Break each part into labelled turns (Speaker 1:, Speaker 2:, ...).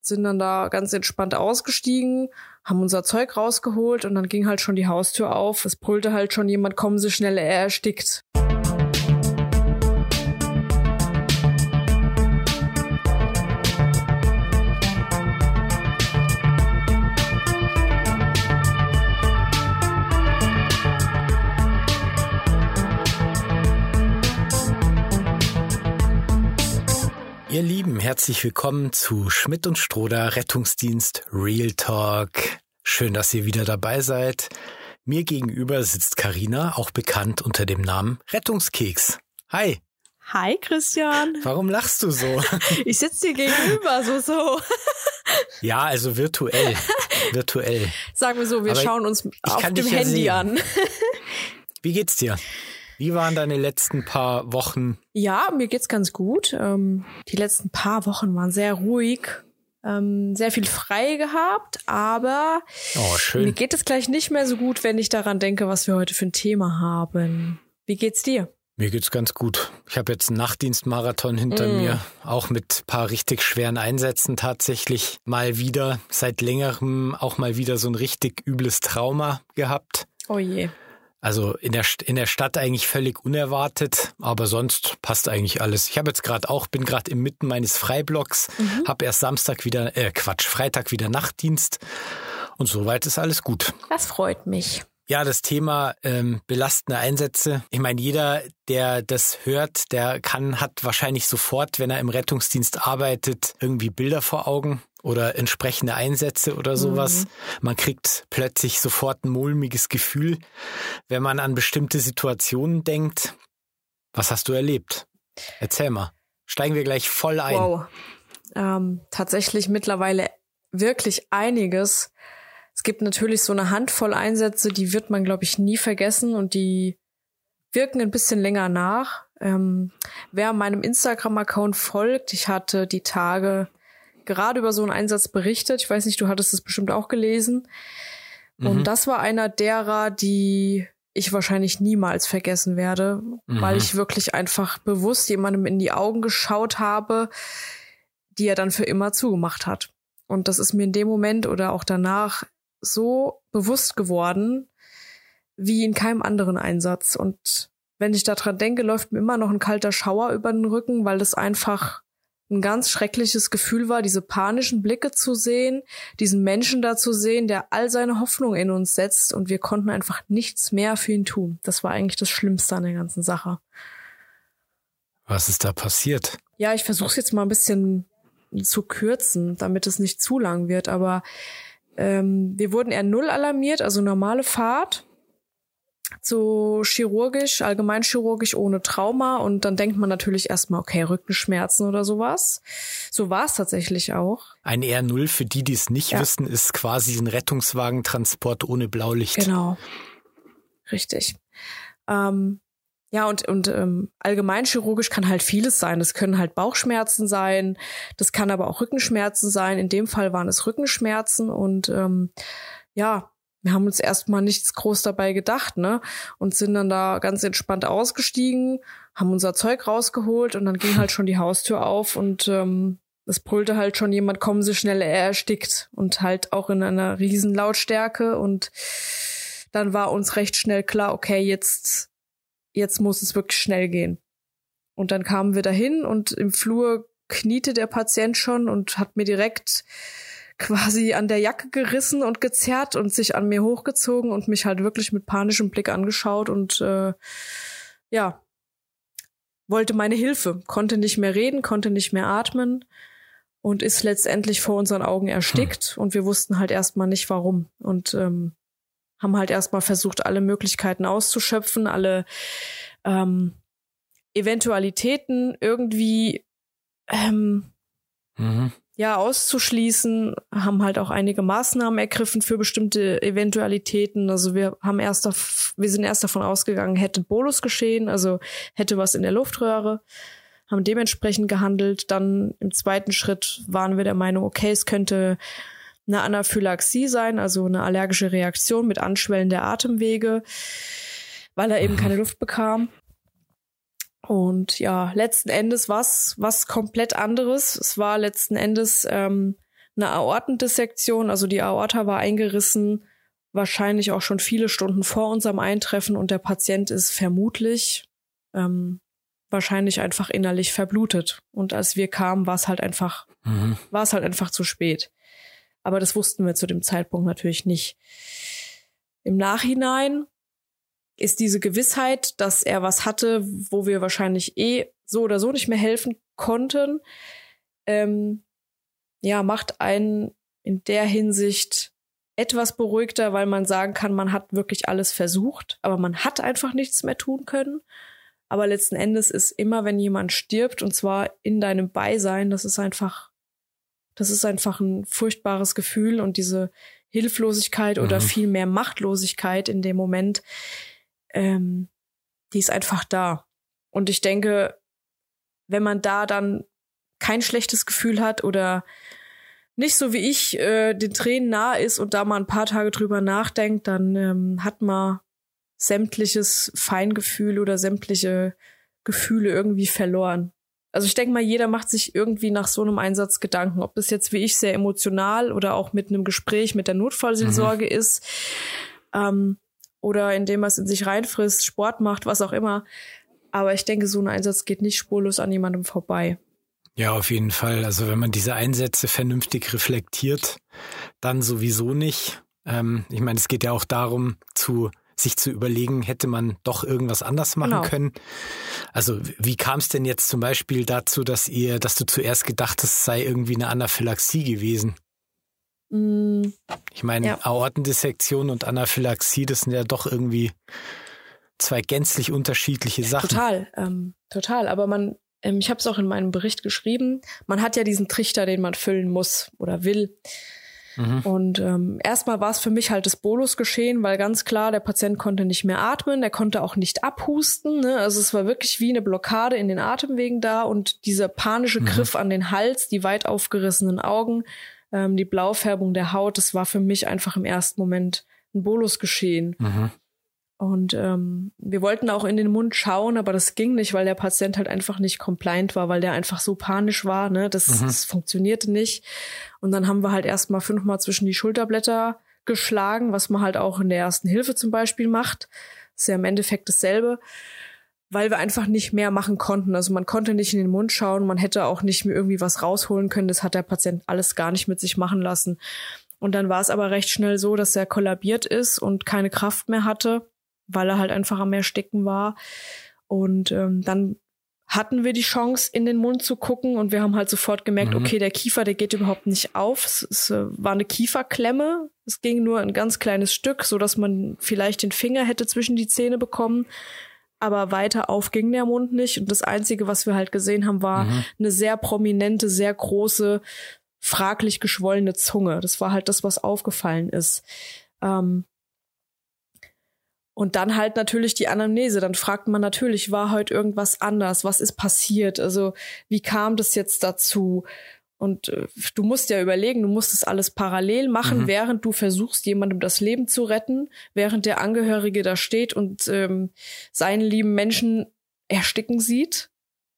Speaker 1: sind dann da ganz entspannt ausgestiegen, haben unser Zeug rausgeholt und dann ging halt schon die Haustür auf. Es brüllte halt schon jemand, kommen Sie schnell, er erstickt.
Speaker 2: Ihr Lieben, herzlich willkommen zu Schmidt und Stroder Rettungsdienst Real Talk. Schön, dass ihr wieder dabei seid. Mir gegenüber sitzt Karina, auch bekannt unter dem Namen Rettungskeks. Hi.
Speaker 1: Hi Christian.
Speaker 2: Warum lachst du so?
Speaker 1: Ich sitze dir gegenüber, so so.
Speaker 2: Ja, also virtuell. Virtuell.
Speaker 1: Sagen wir so, wir
Speaker 2: Aber
Speaker 1: schauen uns auf dem
Speaker 2: ja
Speaker 1: Handy
Speaker 2: sehen.
Speaker 1: an.
Speaker 2: Wie geht's dir? Wie waren deine letzten paar Wochen?
Speaker 1: Ja, mir geht's ganz gut. Ähm, die letzten paar Wochen waren sehr ruhig. Ähm, sehr viel frei gehabt, aber
Speaker 2: Oh,
Speaker 1: mir geht es gleich nicht mehr so gut, wenn ich daran denke, was wir heute für ein Thema haben. Wie geht's dir?
Speaker 2: Mir geht's ganz gut. Ich habe jetzt einen Nachtdienstmarathon hinter
Speaker 1: Mm.
Speaker 2: mir, auch mit paar richtig schweren Einsätzen tatsächlich. Mal wieder, seit längerem auch mal wieder so ein richtig übles Trauma gehabt.
Speaker 1: Oh je.
Speaker 2: Also in der, in der Stadt eigentlich völlig unerwartet, aber sonst passt eigentlich alles. Ich habe jetzt gerade auch, bin gerade inmitten meines Freiblocks,
Speaker 1: Mhm.
Speaker 2: habe erst Samstag wieder, äh Quatsch, Freitag wieder Nachtdienst und soweit ist alles gut.
Speaker 1: Das freut mich.
Speaker 2: Ja, das Thema ähm, belastende Einsätze. Ich meine, jeder, der das hört, der kann, hat wahrscheinlich sofort, wenn er im Rettungsdienst arbeitet, irgendwie Bilder vor Augen oder entsprechende Einsätze oder sowas. Man kriegt plötzlich sofort ein mulmiges Gefühl, wenn man an bestimmte Situationen denkt. Was hast du erlebt? Erzähl mal. Steigen wir gleich voll ein.
Speaker 1: Wow. Ähm, tatsächlich mittlerweile wirklich einiges. Es gibt natürlich so eine Handvoll Einsätze, die wird man, glaube ich, nie vergessen und die wirken ein bisschen länger nach. Ähm, wer meinem Instagram-Account folgt, ich hatte die Tage gerade über so einen Einsatz berichtet. Ich weiß nicht, du hattest es bestimmt auch gelesen.
Speaker 2: Mhm.
Speaker 1: Und das war einer derer, die ich wahrscheinlich niemals vergessen werde, weil
Speaker 2: Mhm.
Speaker 1: ich wirklich einfach bewusst jemandem in die Augen geschaut habe, die er dann für immer zugemacht hat. Und das ist mir in dem Moment oder auch danach so bewusst geworden, wie in keinem anderen Einsatz. Und wenn ich daran denke, läuft mir immer noch ein kalter Schauer über den Rücken, weil das einfach ein ganz schreckliches Gefühl war, diese panischen Blicke zu sehen, diesen Menschen da zu sehen, der all seine Hoffnung in uns setzt und wir konnten einfach nichts mehr für ihn tun. Das war eigentlich das Schlimmste an der ganzen Sache.
Speaker 2: Was ist da passiert?
Speaker 1: Ja, ich versuche es jetzt mal ein bisschen zu kürzen, damit es nicht zu lang wird, aber ähm, wir wurden eher null alarmiert, also normale Fahrt, so chirurgisch, allgemeinchirurgisch ohne Trauma und dann denkt man natürlich erstmal, okay, Rückenschmerzen oder sowas. So war es tatsächlich auch.
Speaker 2: Ein R0 für die, die es nicht
Speaker 1: Ja.
Speaker 2: wissen, ist quasi ein Rettungswagentransport ohne Blaulicht.
Speaker 1: Genau. Richtig. Ähm, ja, und, und ähm, allgemeinchirurgisch kann halt vieles sein. Das können halt Bauchschmerzen sein, das kann aber auch Rückenschmerzen sein. In dem Fall waren es Rückenschmerzen und ähm, ja, wir haben uns erstmal nichts groß dabei gedacht, ne? Und sind dann da ganz entspannt ausgestiegen, haben unser Zeug rausgeholt und dann ging halt schon die Haustür auf und ähm, es brüllte halt schon jemand, kommen Sie schnell, er erstickt. Und halt auch in einer riesen Lautstärke und dann war uns recht schnell klar, okay, jetzt, jetzt muss es wirklich schnell gehen. Und dann kamen wir dahin und im Flur kniete der Patient schon und hat mir direkt quasi an der Jacke gerissen und gezerrt und sich an mir hochgezogen und mich halt wirklich mit panischem Blick angeschaut und äh, ja, wollte meine Hilfe, konnte nicht mehr reden, konnte nicht mehr atmen und ist letztendlich vor unseren Augen erstickt und wir wussten halt erstmal nicht warum und ähm, haben halt erstmal versucht, alle Möglichkeiten auszuschöpfen, alle ähm, Eventualitäten irgendwie ähm,
Speaker 2: Mhm.
Speaker 1: Ja auszuschließen, haben halt auch einige Maßnahmen ergriffen für bestimmte Eventualitäten. Also wir haben erst auf, wir sind erst davon ausgegangen, hätte Bolus geschehen, also hätte was in der Luftröhre, haben dementsprechend gehandelt. Dann im zweiten Schritt waren wir der Meinung, okay, es könnte eine Anaphylaxie sein, also eine allergische Reaktion mit Anschwellen der Atemwege, weil er eben keine Luft bekam. Und ja, letzten Endes was was komplett anderes. Es war letzten Endes ähm, eine Aortendissektion, also die Aorta war eingerissen, wahrscheinlich auch schon viele Stunden vor unserem Eintreffen und der Patient ist vermutlich ähm, wahrscheinlich einfach innerlich verblutet. Und als wir kamen, war es halt einfach, mhm. war es halt einfach zu spät. Aber das wussten wir zu dem Zeitpunkt natürlich nicht. Im Nachhinein ist diese Gewissheit, dass er was hatte, wo wir wahrscheinlich eh so oder so nicht mehr helfen konnten, ähm, ja, macht einen in der Hinsicht etwas beruhigter, weil man sagen kann, man hat wirklich alles versucht, aber man hat einfach nichts mehr tun können. Aber letzten Endes ist immer, wenn jemand stirbt, und zwar in deinem Beisein, das ist einfach, das ist einfach ein furchtbares Gefühl und diese Hilflosigkeit mhm. oder viel mehr Machtlosigkeit in dem Moment, ähm, die ist einfach da. Und ich denke, wenn man da dann kein schlechtes Gefühl hat oder nicht so wie ich äh, den Tränen nah ist und da mal ein paar Tage drüber nachdenkt, dann ähm, hat man sämtliches Feingefühl oder sämtliche Gefühle irgendwie verloren. Also ich denke mal, jeder macht sich irgendwie nach so einem Einsatz Gedanken, ob das jetzt wie ich sehr emotional oder auch mit einem Gespräch mit der Notfallseelsorge mhm. ist ähm, oder indem man es in sich reinfrisst, Sport macht, was auch immer. Aber ich denke, so ein Einsatz geht nicht spurlos an jemandem vorbei.
Speaker 2: Ja, auf jeden Fall. Also wenn man diese Einsätze vernünftig reflektiert, dann sowieso nicht. Ähm, ich meine, es geht ja auch darum, zu sich zu überlegen, hätte man doch irgendwas anders machen genau. können. Also wie kam es denn jetzt zum Beispiel dazu, dass ihr, dass du zuerst gedacht hast, es sei irgendwie eine Anaphylaxie gewesen? Mm, ich meine, ja. Aortendissektion und Anaphylaxie, das sind ja doch irgendwie zwei gänzlich unterschiedliche Sachen.
Speaker 1: Total, ähm, total. Aber man, ähm, ich habe es auch in meinem Bericht geschrieben, man hat ja diesen Trichter, den man füllen muss oder will. Mhm. Und ähm, erstmal war es für mich halt das Bolus geschehen, weil ganz klar, der Patient konnte nicht mehr atmen, der konnte auch nicht abhusten. Ne? Also es war wirklich wie eine Blockade in den Atemwegen da und dieser panische mhm. Griff an den Hals, die weit aufgerissenen Augen, ähm, die Blaufärbung der Haut, das war für mich einfach im ersten Moment ein Bolus geschehen. Mhm. Und ähm, wir wollten auch in den Mund schauen, aber das ging nicht, weil der Patient halt einfach nicht compliant war, weil der einfach so panisch war. Ne? Das, mhm. das funktionierte nicht. Und dann haben wir halt erstmal fünfmal zwischen die Schulterblätter geschlagen, was man halt auch in der ersten Hilfe zum Beispiel macht. Das ist ja im Endeffekt dasselbe, weil wir einfach nicht mehr machen konnten. Also man konnte nicht in den Mund schauen, man hätte auch nicht mehr irgendwie was rausholen können. Das hat der Patient alles gar nicht mit sich machen lassen. Und dann war es aber recht schnell so, dass er kollabiert ist und keine Kraft mehr hatte weil er halt einfach am Ersticken war. Und ähm, dann hatten wir die Chance, in den Mund zu gucken und wir haben halt sofort gemerkt, mhm. okay, der Kiefer, der geht überhaupt nicht auf. Es, es, äh, war eine Kieferklemme. Es ging nur ein ganz kleines Stück, so dass man vielleicht den Finger hätte zwischen die Zähne bekommen. Aber weiter auf ging der Mund nicht. Und das Einzige, was wir halt gesehen haben, war mhm. eine sehr prominente, sehr große, fraglich geschwollene Zunge. Das war halt das, was aufgefallen ist. Ähm, und dann halt natürlich die Anamnese. Dann fragt man natürlich, war heute irgendwas anders? Was ist passiert? Also, wie kam das jetzt dazu? Und äh, du musst ja überlegen, du musst das alles parallel machen, mhm. während du versuchst, jemandem das Leben zu retten, während der Angehörige da steht und ähm, seinen lieben Menschen ersticken sieht.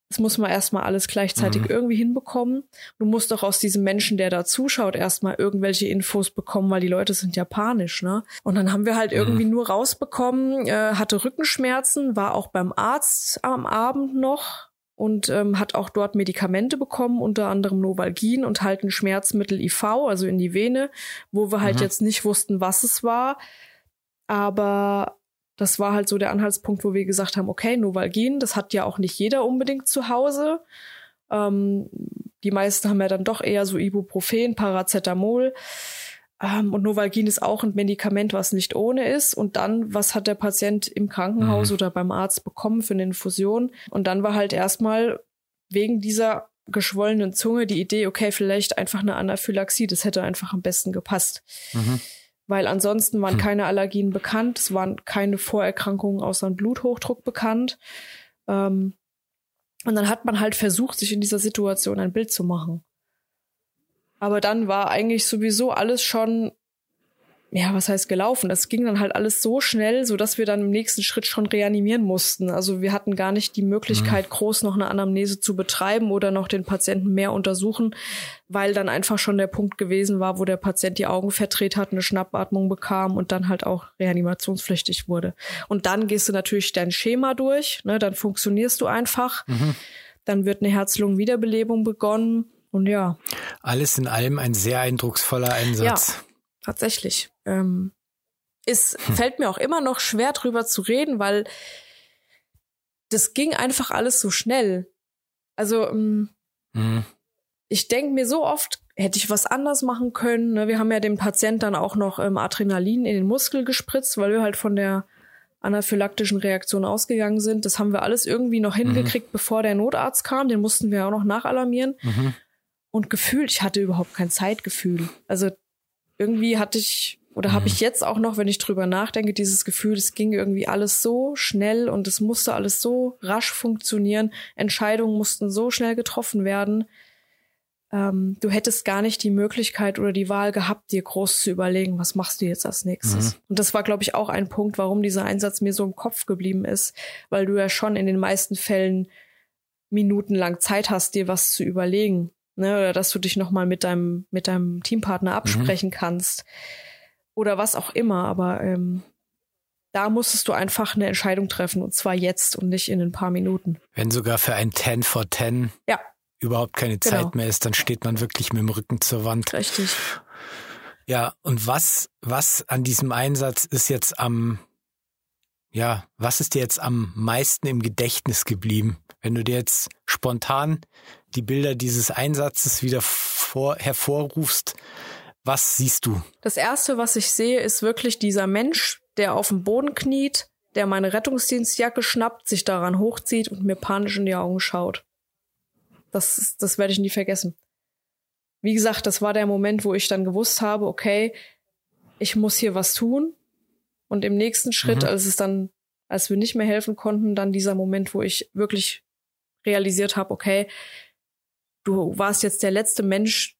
Speaker 1: Das muss man erstmal alles gleichzeitig mhm. irgendwie hinbekommen. Du musst doch aus diesem Menschen, der da zuschaut, erstmal irgendwelche Infos bekommen, weil die Leute sind ja panisch, ne? Und dann haben wir halt mhm. irgendwie nur rausbekommen, äh, hatte Rückenschmerzen, war auch beim Arzt am Abend noch und ähm, hat auch dort Medikamente bekommen, unter anderem Novalgin und halt ein Schmerzmittel IV, also in die Vene, wo wir halt mhm. jetzt nicht wussten, was es war. Aber das war halt so der Anhaltspunkt, wo wir gesagt haben, okay, Novalgin, das hat ja auch nicht jeder unbedingt zu Hause. Ähm, die meisten haben ja dann doch eher so Ibuprofen, Paracetamol. Ähm, und Novalgin ist auch ein Medikament, was nicht ohne ist. Und dann, was hat der Patient im Krankenhaus mhm. oder beim Arzt bekommen für eine Infusion? Und dann war halt erstmal wegen dieser geschwollenen Zunge die Idee, okay, vielleicht einfach eine Anaphylaxie, das hätte einfach am besten gepasst. Mhm weil ansonsten waren hm. keine Allergien bekannt, es waren keine Vorerkrankungen außer ein Bluthochdruck bekannt. Ähm, und dann hat man halt versucht, sich in dieser Situation ein Bild zu machen. Aber dann war eigentlich sowieso alles schon ja, was heißt gelaufen? Das ging dann halt alles so schnell, so dass wir dann im nächsten Schritt schon reanimieren mussten. Also wir hatten gar nicht die Möglichkeit, mhm. groß noch eine Anamnese zu betreiben oder noch den Patienten mehr untersuchen, weil dann einfach schon der Punkt gewesen war, wo der Patient die Augen verdreht hat, eine Schnappatmung bekam und dann halt auch reanimationspflichtig wurde. Und dann gehst du natürlich dein Schema durch, ne, dann funktionierst du einfach. Mhm. Dann wird eine Herz-Lungen-Wiederbelebung begonnen und ja.
Speaker 2: Alles in allem ein sehr eindrucksvoller Einsatz.
Speaker 1: Ja tatsächlich. Ähm, es hm. fällt mir auch immer noch schwer drüber zu reden, weil das ging einfach alles so schnell. Also ähm, hm. ich denke mir so oft, hätte ich was anders machen können. Ne? Wir haben ja dem Patienten dann auch noch ähm, Adrenalin in den Muskel gespritzt, weil wir halt von der anaphylaktischen Reaktion ausgegangen sind. Das haben wir alles irgendwie noch mhm. hingekriegt, mhm. bevor der Notarzt kam. Den mussten wir auch noch nachalarmieren. Mhm. Und gefühlt, ich hatte überhaupt kein Zeitgefühl. Also irgendwie hatte ich oder habe ich jetzt auch noch, wenn ich drüber nachdenke, dieses Gefühl, es ging irgendwie alles so schnell und es musste alles so rasch funktionieren. Entscheidungen mussten so schnell getroffen werden. Ähm, du hättest gar nicht die Möglichkeit oder die Wahl gehabt, dir groß zu überlegen, was machst du jetzt als nächstes. Mhm. Und das war, glaube ich, auch ein Punkt, warum dieser Einsatz mir so im Kopf geblieben ist, weil du ja schon in den meisten Fällen minutenlang Zeit hast, dir was zu überlegen ne, oder dass du dich nochmal mit deinem, mit deinem Teampartner mhm. absprechen mhm. kannst oder was auch immer, aber ähm, da musstest du einfach eine Entscheidung treffen und zwar jetzt und nicht in ein paar Minuten.
Speaker 2: Wenn sogar für ein 10 for 10
Speaker 1: ja.
Speaker 2: überhaupt keine genau. Zeit mehr ist, dann steht man wirklich mit dem Rücken zur Wand.
Speaker 1: Richtig.
Speaker 2: Ja, und was, was an diesem Einsatz ist jetzt am, ja, was ist dir jetzt am meisten im Gedächtnis geblieben? Wenn du dir jetzt spontan die Bilder dieses Einsatzes wieder vor, hervorrufst, was siehst du?
Speaker 1: Das erste, was ich sehe, ist wirklich dieser Mensch, der auf dem Boden kniet, der meine Rettungsdienstjacke schnappt, sich daran hochzieht und mir panisch in die Augen schaut. Das, das werde ich nie vergessen. Wie gesagt, das war der Moment, wo ich dann gewusst habe, okay, ich muss hier was tun. Und im nächsten Schritt, mhm. als es dann, als wir nicht mehr helfen konnten, dann dieser Moment, wo ich wirklich realisiert habe, okay, du warst jetzt der letzte Mensch,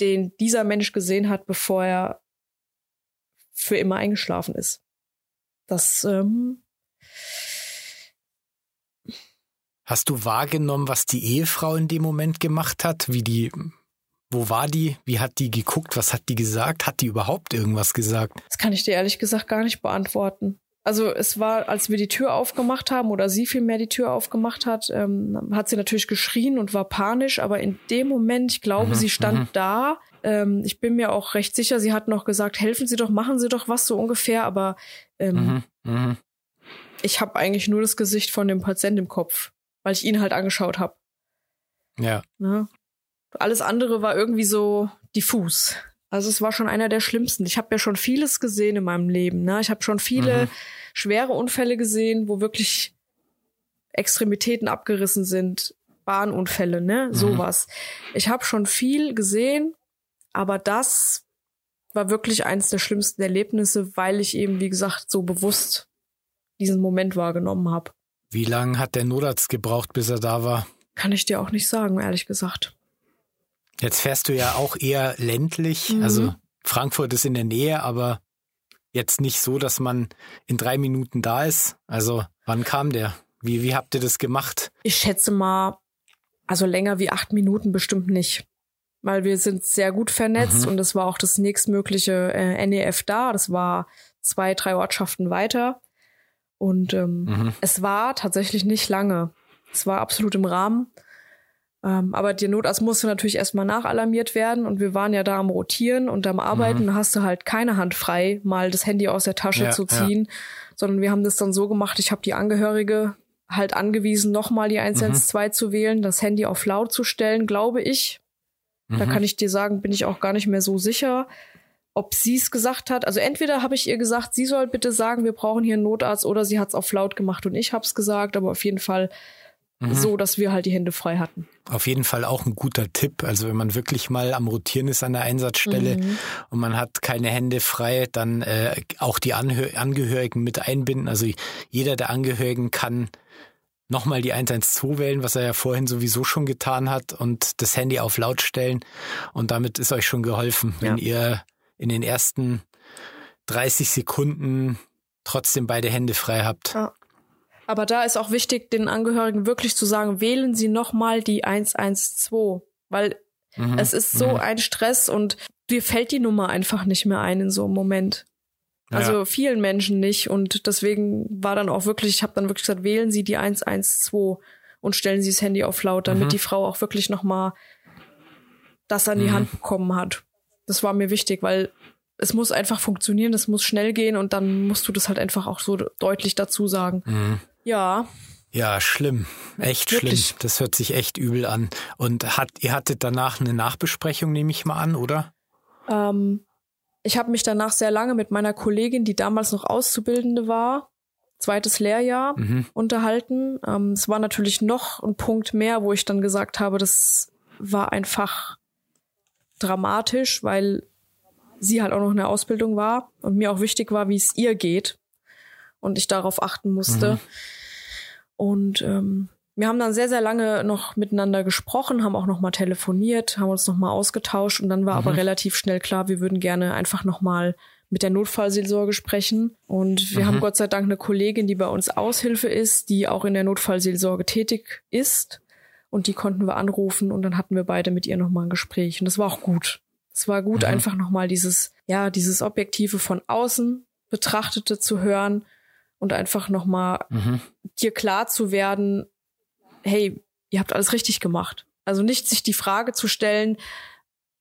Speaker 1: den dieser Mensch gesehen hat, bevor er für immer eingeschlafen ist. Das ähm
Speaker 2: Hast du wahrgenommen, was die Ehefrau in dem Moment gemacht hat? Wie die, wo war die? Wie hat die geguckt? Was hat die gesagt? Hat die überhaupt irgendwas gesagt?
Speaker 1: Das kann ich dir ehrlich gesagt gar nicht beantworten. Also es war, als wir die Tür aufgemacht haben oder sie vielmehr die Tür aufgemacht hat, ähm, hat sie natürlich geschrien und war panisch, aber in dem Moment, ich glaube, mhm, sie stand mhm. da. Ähm, ich bin mir auch recht sicher, sie hat noch gesagt, helfen Sie doch, machen Sie doch was so ungefähr, aber ähm, mhm, mhm. ich habe eigentlich nur das Gesicht von dem Patienten im Kopf, weil ich ihn halt angeschaut habe.
Speaker 2: Ja. ja.
Speaker 1: Ne? Alles andere war irgendwie so diffus. Also es war schon einer der schlimmsten. Ich habe ja schon vieles gesehen in meinem Leben. Ne? Ich habe schon viele mhm. schwere Unfälle gesehen, wo wirklich Extremitäten abgerissen sind, Bahnunfälle, ne, mhm. sowas. Ich habe schon viel gesehen, aber das war wirklich eines der schlimmsten Erlebnisse, weil ich eben, wie gesagt, so bewusst diesen Moment wahrgenommen habe.
Speaker 2: Wie lange hat der Notarzt gebraucht, bis er da war?
Speaker 1: Kann ich dir auch nicht sagen, ehrlich gesagt.
Speaker 2: Jetzt fährst du ja auch eher ländlich. Mhm. Also Frankfurt ist in der Nähe, aber jetzt nicht so, dass man in drei Minuten da ist. Also wann kam der? Wie, wie habt ihr das gemacht?
Speaker 1: Ich schätze mal, also länger wie acht Minuten bestimmt nicht. Weil wir sind sehr gut vernetzt mhm. und es war auch das nächstmögliche äh, NEF da. Das war zwei, drei Ortschaften weiter. Und ähm, mhm. es war tatsächlich nicht lange. Es war absolut im Rahmen. Ähm, aber der Notarzt musste natürlich erstmal nachalarmiert werden und wir waren ja da am Rotieren und am Arbeiten. Mhm. Hast du halt keine Hand frei, mal das Handy aus der Tasche ja, zu ziehen, ja. sondern wir haben das dann so gemacht, ich habe die Angehörige halt angewiesen, nochmal die 112 mhm. zu wählen, das Handy auf laut zu stellen, glaube ich. Mhm. Da kann ich dir sagen, bin ich auch gar nicht mehr so sicher, ob sie es gesagt hat. Also entweder habe ich ihr gesagt, sie soll bitte sagen, wir brauchen hier einen Notarzt, oder sie hat es auf laut gemacht und ich habe es gesagt, aber auf jeden Fall Mhm. so, dass wir halt die Hände frei hatten.
Speaker 2: Auf jeden Fall auch ein guter Tipp. Also wenn man wirklich mal am Rotieren ist an der Einsatzstelle mhm. und man hat keine Hände frei, dann äh, auch die Anhö Angehörigen mit einbinden. Also jeder der Angehörigen kann nochmal die 112 wählen, was er ja vorhin sowieso schon getan hat und das Handy auf laut stellen und damit ist euch schon geholfen, wenn ja. ihr in den ersten 30 Sekunden trotzdem beide Hände frei habt.
Speaker 1: Ja. Aber da ist auch wichtig, den Angehörigen wirklich zu sagen, wählen Sie nochmal die 112, weil mhm. es ist so mhm. ein Stress und dir fällt die Nummer einfach nicht mehr ein in so einem Moment. Also ja. vielen Menschen nicht und deswegen war dann auch wirklich, ich habe dann wirklich gesagt, wählen Sie die 112 und stellen Sie das Handy auf laut, damit mhm. die Frau auch wirklich nochmal das an die mhm. Hand bekommen hat. Das war mir wichtig, weil es muss einfach funktionieren, es muss schnell gehen und dann musst du das halt einfach auch so deutlich dazu sagen. Mhm. Ja.
Speaker 2: Ja, schlimm. Echt Wirklich? schlimm. Das hört sich echt übel an. Und hat, ihr hattet danach eine Nachbesprechung, nehme ich mal an, oder?
Speaker 1: Ähm, ich habe mich danach sehr lange mit meiner Kollegin, die damals noch Auszubildende war, zweites Lehrjahr, mhm. unterhalten. Ähm, es war natürlich noch ein Punkt mehr, wo ich dann gesagt habe, das war einfach dramatisch, weil sie halt auch noch in der Ausbildung war und mir auch wichtig war, wie es ihr geht und ich darauf achten musste. Mhm. Und ähm, wir haben dann sehr, sehr lange noch miteinander gesprochen, haben auch noch mal telefoniert, haben uns noch mal ausgetauscht und dann war mhm. aber relativ schnell klar, wir würden gerne einfach noch mal mit der Notfallseelsorge sprechen. Und wir mhm. haben Gott sei Dank eine Kollegin, die bei uns Aushilfe ist, die auch in der Notfallseelsorge tätig ist. Und die konnten wir anrufen und dann hatten wir beide mit ihr nochmal ein Gespräch. Und das war auch gut. Es war gut, mhm. einfach nochmal dieses, ja, dieses Objektive von außen betrachtete zu hören und einfach nochmal mhm. dir klar zu werden, hey, ihr habt alles richtig gemacht. Also nicht sich die Frage zu stellen,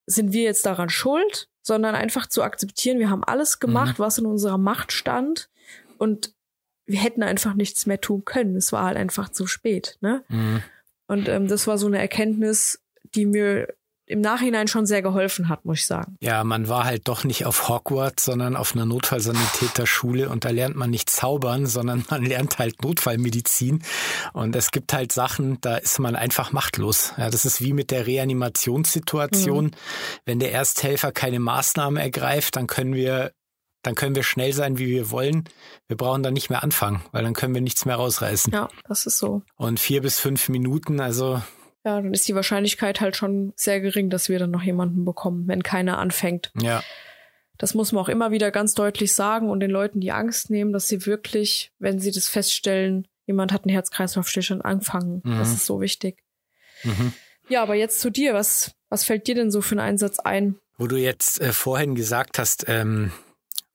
Speaker 1: sind wir jetzt daran schuld, sondern einfach zu akzeptieren, wir haben alles gemacht, mhm. was in unserer Macht stand und wir hätten einfach nichts mehr tun können. Es war halt einfach zu spät. Ne? Mhm. Und ähm, das war so eine Erkenntnis, die mir im Nachhinein schon sehr geholfen hat, muss ich sagen.
Speaker 2: Ja, man war halt doch nicht auf Hogwarts, sondern auf einer Notfallsanitäterschule und da lernt man nicht zaubern, sondern man lernt halt Notfallmedizin und es gibt halt Sachen, da ist man einfach machtlos. Ja, das ist wie mit der Reanimationssituation. Mhm. Wenn der Ersthelfer keine Maßnahme ergreift, dann können wir dann können wir schnell sein, wie wir wollen. Wir brauchen dann nicht mehr anfangen, weil dann können wir nichts mehr rausreißen.
Speaker 1: Ja, das ist so.
Speaker 2: Und vier bis fünf Minuten, also
Speaker 1: ja, dann ist die Wahrscheinlichkeit halt schon sehr gering, dass wir dann noch jemanden bekommen, wenn keiner anfängt.
Speaker 2: Ja.
Speaker 1: Das muss man auch immer wieder ganz deutlich sagen und den Leuten die Angst nehmen, dass sie wirklich, wenn sie das feststellen, jemand hat einen Herz-Kreislauf-Stillstand anfangen. Mhm. Das ist so wichtig. Mhm. Ja, aber jetzt zu dir. Was, was fällt dir denn so für einen Einsatz ein?
Speaker 2: Wo du jetzt äh, vorhin gesagt hast, ähm,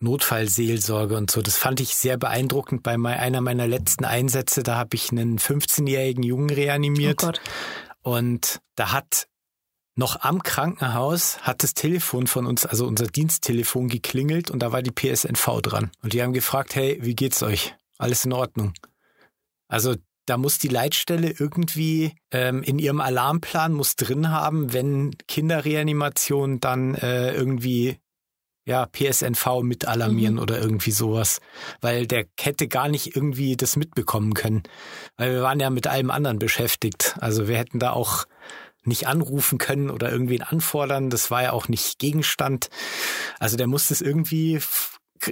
Speaker 2: Notfallseelsorge und so. Das fand ich sehr beeindruckend bei einer meiner letzten Einsätze. Da habe ich einen 15-jährigen Jungen reanimiert. Oh Gott. Und da hat noch am Krankenhaus hat das Telefon von uns, also unser Diensttelefon geklingelt und da war die PSNV dran. Und die haben gefragt, hey, wie geht's euch? Alles in Ordnung? Also da muss die Leitstelle irgendwie ähm, in ihrem Alarmplan muss drin haben, wenn Kinderreanimation dann äh, irgendwie ja, PSNV mit alarmieren mhm. oder irgendwie sowas. Weil der hätte gar nicht irgendwie das mitbekommen können. Weil wir waren ja mit allem anderen beschäftigt. Also wir hätten da auch nicht anrufen können oder irgendwen anfordern. Das war ja auch nicht Gegenstand. Also der musste es irgendwie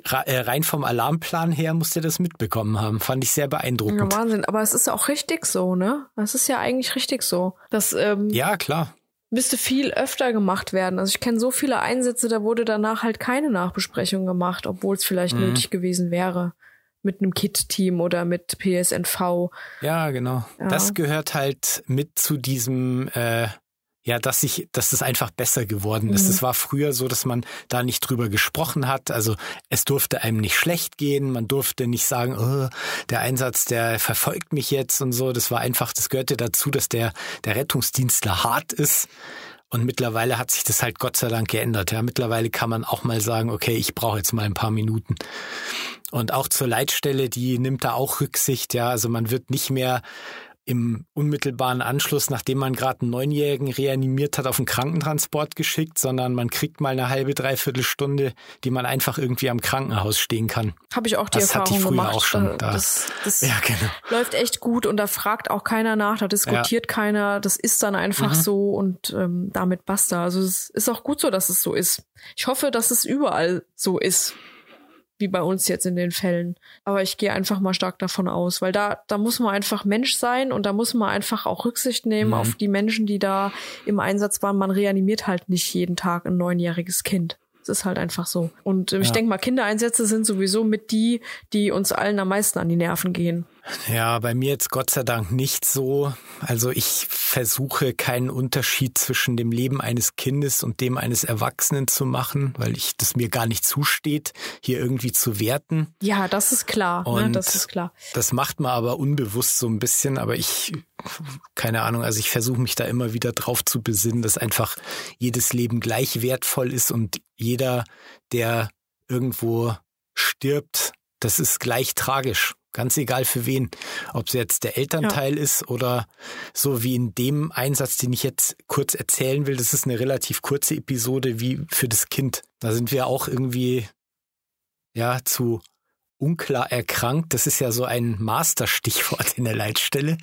Speaker 2: äh, rein vom Alarmplan her musste das mitbekommen haben. Fand ich sehr beeindruckend.
Speaker 1: Ja, Wahnsinn. Aber es ist ja auch richtig so, ne? Es ist ja eigentlich richtig so. Dass, ähm,
Speaker 2: ja, klar
Speaker 1: müsste viel öfter gemacht werden. Also ich kenne so viele Einsätze, da wurde danach halt keine Nachbesprechung gemacht, obwohl es vielleicht mhm. nötig gewesen wäre. Mit einem KIT-Team oder mit PSNV.
Speaker 2: Ja, genau. Ja. Das gehört halt mit zu diesem äh, ja, dass sich, dass es einfach besser geworden ist. Es mhm. war früher so, dass man da nicht drüber gesprochen hat. Also es durfte einem nicht schlecht gehen. Man durfte nicht sagen, oh, der Einsatz, der verfolgt mich jetzt und so. Das war einfach, das gehörte dazu, dass der, der Rettungsdienstler hart ist. Und mittlerweile hat sich das halt Gott sei Dank geändert. Ja, mittlerweile kann man auch mal sagen, okay, ich brauche jetzt mal ein paar Minuten. Und auch zur Leitstelle, die nimmt da auch Rücksicht. Ja, also man wird nicht mehr im unmittelbaren Anschluss, nachdem man gerade einen Neunjährigen reanimiert hat, auf einen Krankentransport geschickt, sondern man kriegt mal eine halbe, dreiviertel Stunde, die man einfach irgendwie am Krankenhaus stehen kann.
Speaker 1: Habe ich auch die
Speaker 2: das
Speaker 1: Erfahrung
Speaker 2: hatte ich früher
Speaker 1: gemacht.
Speaker 2: Auch schon da.
Speaker 1: Das, das ja, genau. läuft echt gut und da fragt auch keiner nach, da diskutiert ja. keiner, das ist dann einfach mhm. so und ähm, damit basta. Also es ist auch gut so, dass es so ist. Ich hoffe, dass es überall so ist wie bei uns jetzt in den Fällen. Aber ich gehe einfach mal stark davon aus, weil da, da muss man einfach Mensch sein und da muss man einfach auch Rücksicht nehmen mhm. auf die Menschen, die da im Einsatz waren. Man reanimiert halt nicht jeden Tag ein neunjähriges Kind. Das ist halt einfach so. Und ich
Speaker 2: Ja.
Speaker 1: denke mal, Kindereinsätze sind sowieso mit die, die uns allen am meisten an die Nerven gehen.
Speaker 2: Ja, bei mir jetzt Gott sei Dank nicht so. Also ich versuche keinen Unterschied zwischen dem Leben eines Kindes und dem eines Erwachsenen zu machen, weil ich das mir gar nicht zusteht, hier irgendwie zu werten.
Speaker 1: Ja, das ist klar. Ne?
Speaker 2: Und
Speaker 1: Das ist klar.
Speaker 2: Das macht man aber unbewusst so ein bisschen, aber ich, keine Ahnung, also ich versuche mich da immer wieder drauf zu besinnen, dass einfach jedes Leben gleich wertvoll ist und jeder, der irgendwo stirbt, das ist gleich tragisch. Ganz egal für wen. Ob es jetzt der Elternteil ist oder so wie in dem Einsatz, den ich jetzt kurz erzählen will. Das ist eine relativ kurze Episode wie für das Kind. Da sind wir auch irgendwie, ja, zu unklar erkrankt. Das ist ja so ein Masterstichwort in der Leitstelle.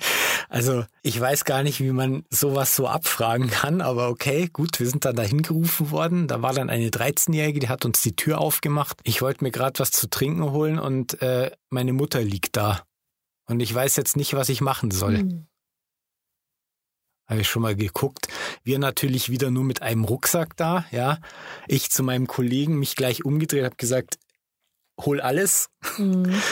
Speaker 2: Also ich weiß gar nicht, wie man sowas so abfragen kann, aber okay, gut, wir sind dann dahin gerufen worden. Da war dann eine 13-Jährige, die hat uns die Tür aufgemacht. Ich wollte mir gerade was zu trinken holen und äh, meine Mutter liegt da. Und ich weiß jetzt nicht, was ich machen soll.
Speaker 1: Hm.
Speaker 2: Habe ich schon mal geguckt. Wir natürlich wieder nur mit einem Rucksack da, ja. Ich zu meinem Kollegen mich gleich umgedreht, habe gesagt, hol alles.
Speaker 1: Hm.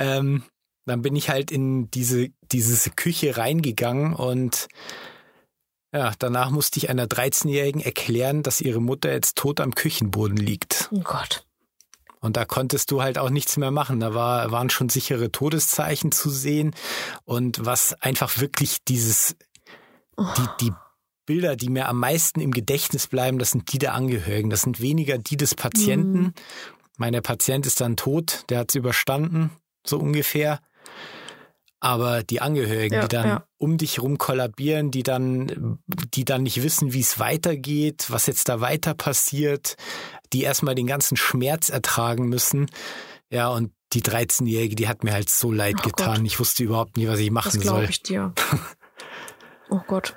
Speaker 2: Ähm, dann bin ich halt in diese, diese Küche reingegangen und ja, danach musste ich einer 13-Jährigen erklären, dass ihre Mutter jetzt tot am Küchenboden liegt.
Speaker 1: Oh Gott.
Speaker 2: Und da konntest du halt auch nichts mehr machen. Da war, waren schon sichere Todeszeichen zu sehen. Und was einfach wirklich dieses, die, die Bilder, die mir am meisten im Gedächtnis bleiben, das sind die der Angehörigen. Das sind weniger die des Patienten.
Speaker 1: Mhm.
Speaker 2: Meine Patient ist dann tot, der hat es überstanden, so ungefähr. Aber die Angehörigen,
Speaker 1: Ja,
Speaker 2: die dann
Speaker 1: ja.
Speaker 2: um dich rum kollabieren, die dann, die dann nicht wissen, wie es weitergeht, was jetzt da weiter passiert, die erstmal den ganzen Schmerz ertragen müssen. Ja, und die 13-Jährige, die hat mir halt so leid
Speaker 1: Oh
Speaker 2: getan.
Speaker 1: Gott.
Speaker 2: Ich wusste überhaupt nicht, was ich
Speaker 1: Das
Speaker 2: machen
Speaker 1: glaube
Speaker 2: soll.
Speaker 1: ich dir. Oh Gott.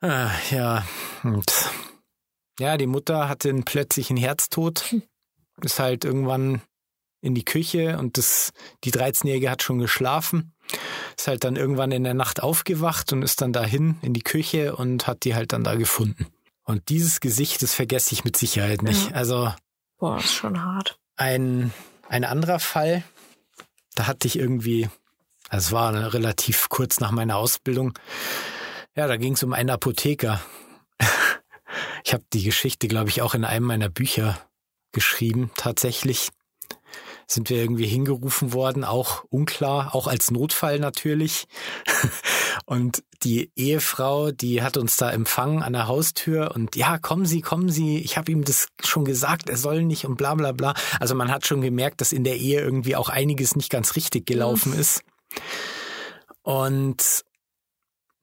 Speaker 2: Ah, ja, und ja, die Mutter hatte einen plötzlichen Herztod,
Speaker 1: Hm.
Speaker 2: ist halt irgendwann in die Küche und das, die 13-Jährige hat schon geschlafen, ist halt dann irgendwann in der Nacht aufgewacht und ist dann dahin in die Küche und hat die halt dann da gefunden. Und dieses Gesicht, das vergesse ich mit Sicherheit nicht.
Speaker 1: Ja.
Speaker 2: Also
Speaker 1: Boah, ist schon hart.
Speaker 2: ein, ein anderer Fall, da hatte ich irgendwie, also es war ne, relativ kurz nach meiner Ausbildung, ja, da ging es um einen Apotheker. Ich habe die Geschichte, glaube ich, auch in einem meiner Bücher geschrieben. Tatsächlich sind wir irgendwie hingerufen worden, auch unklar, auch als Notfall natürlich. Und die Ehefrau, die hat uns da empfangen an der Haustür und ja, kommen Sie, kommen Sie, ich habe ihm das schon gesagt, er soll nicht und bla bla bla. Also man hat schon gemerkt, dass in der Ehe irgendwie auch einiges nicht ganz richtig gelaufen ist. Und